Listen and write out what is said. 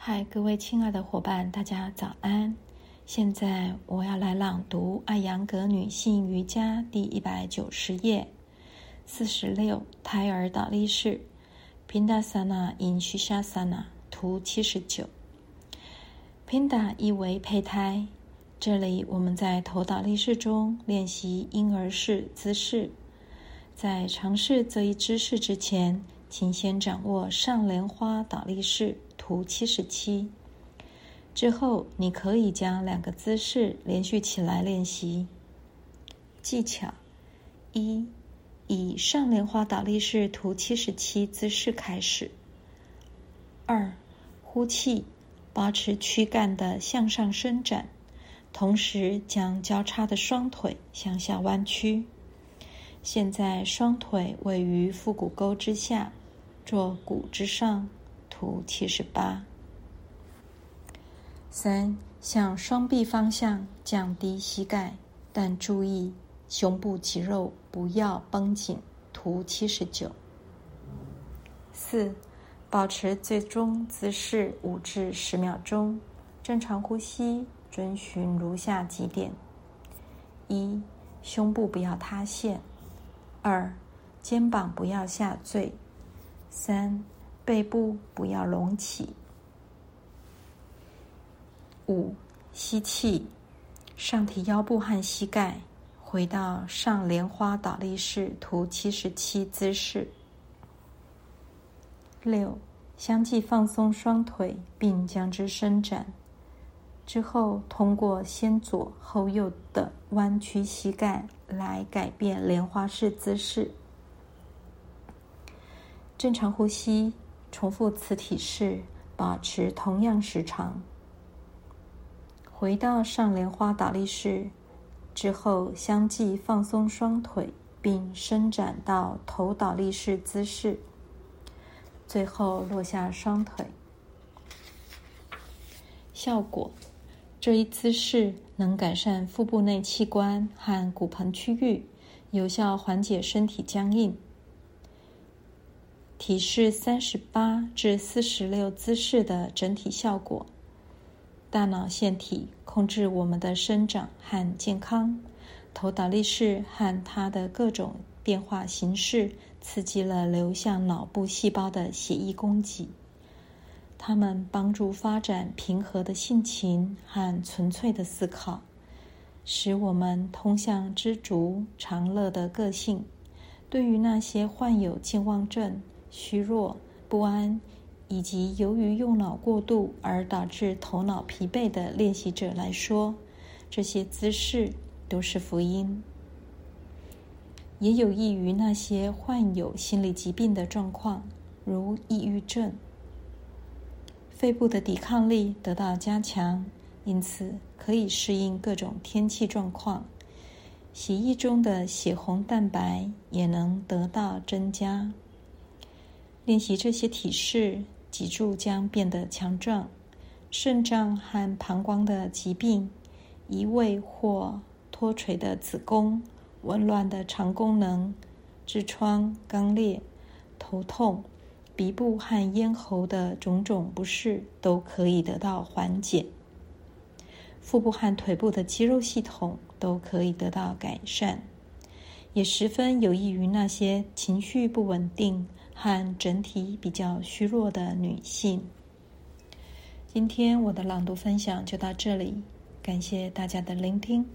嗨，各位亲爱的伙伴，大家早安！现在我要来朗读《艾扬格女性瑜伽》第一百九十页，四十六胎儿倒立式，Pindasana in Shishasana，图七十九。Pinda 意为胚胎，这里我们在头倒立式中练习婴儿式姿势。在尝试这一姿势之前，请先掌握上莲花倒立式。图七十七之后，你可以将两个姿势连续起来练习。技巧一：以上莲花倒立式图七十七姿势开始。二：呼气，保持躯干的向上伸展，同时将交叉的双腿向下弯曲。现在双腿位于腹股沟之下，坐骨之上。图七十八。三，向双臂方向降低膝盖，但注意胸部肌肉不要绷紧。图七十九。四，保持最终姿势五至十秒钟，正常呼吸，遵循如下几点：一，胸部不要塌陷；二，肩膀不要下坠；三。背部不要隆起。五，吸气，上提腰部和膝盖，回到上莲花倒立式图七十七姿势。六，相继放松双腿，并将之伸展。之后，通过先左后右的弯曲膝盖来改变莲花式姿势。正常呼吸。重复此体式，保持同样时长。回到上莲花倒立式之后，相继放松双腿，并伸展到头倒立式姿势。最后落下双腿。效果：这一姿势能改善腹部内器官和骨盆区域，有效缓解身体僵硬。体式三十八至四十六姿势的整体效果，大脑腺体控制我们的生长和健康。头倒立式和它的各种变化形式，刺激了流向脑部细胞的血液供给。它们帮助发展平和的性情和纯粹的思考，使我们通向知足常乐的个性。对于那些患有健忘症，虚弱、不安，以及由于用脑过度而导致头脑疲惫的练习者来说，这些姿势都是福音。也有益于那些患有心理疾病的状况，如抑郁症。肺部的抵抗力得到加强，因此可以适应各种天气状况。血液中的血红蛋白也能得到增加。练习这些体式，脊柱将变得强壮。肾脏和膀胱的疾病、移位或脱垂的子宫、紊乱的肠功能、痔疮、肛裂、头痛、鼻部和咽喉的种种不适都可以得到缓解。腹部和腿部的肌肉系统都可以得到改善，也十分有益于那些情绪不稳定。和整体比较虚弱的女性。今天我的朗读分享就到这里，感谢大家的聆听。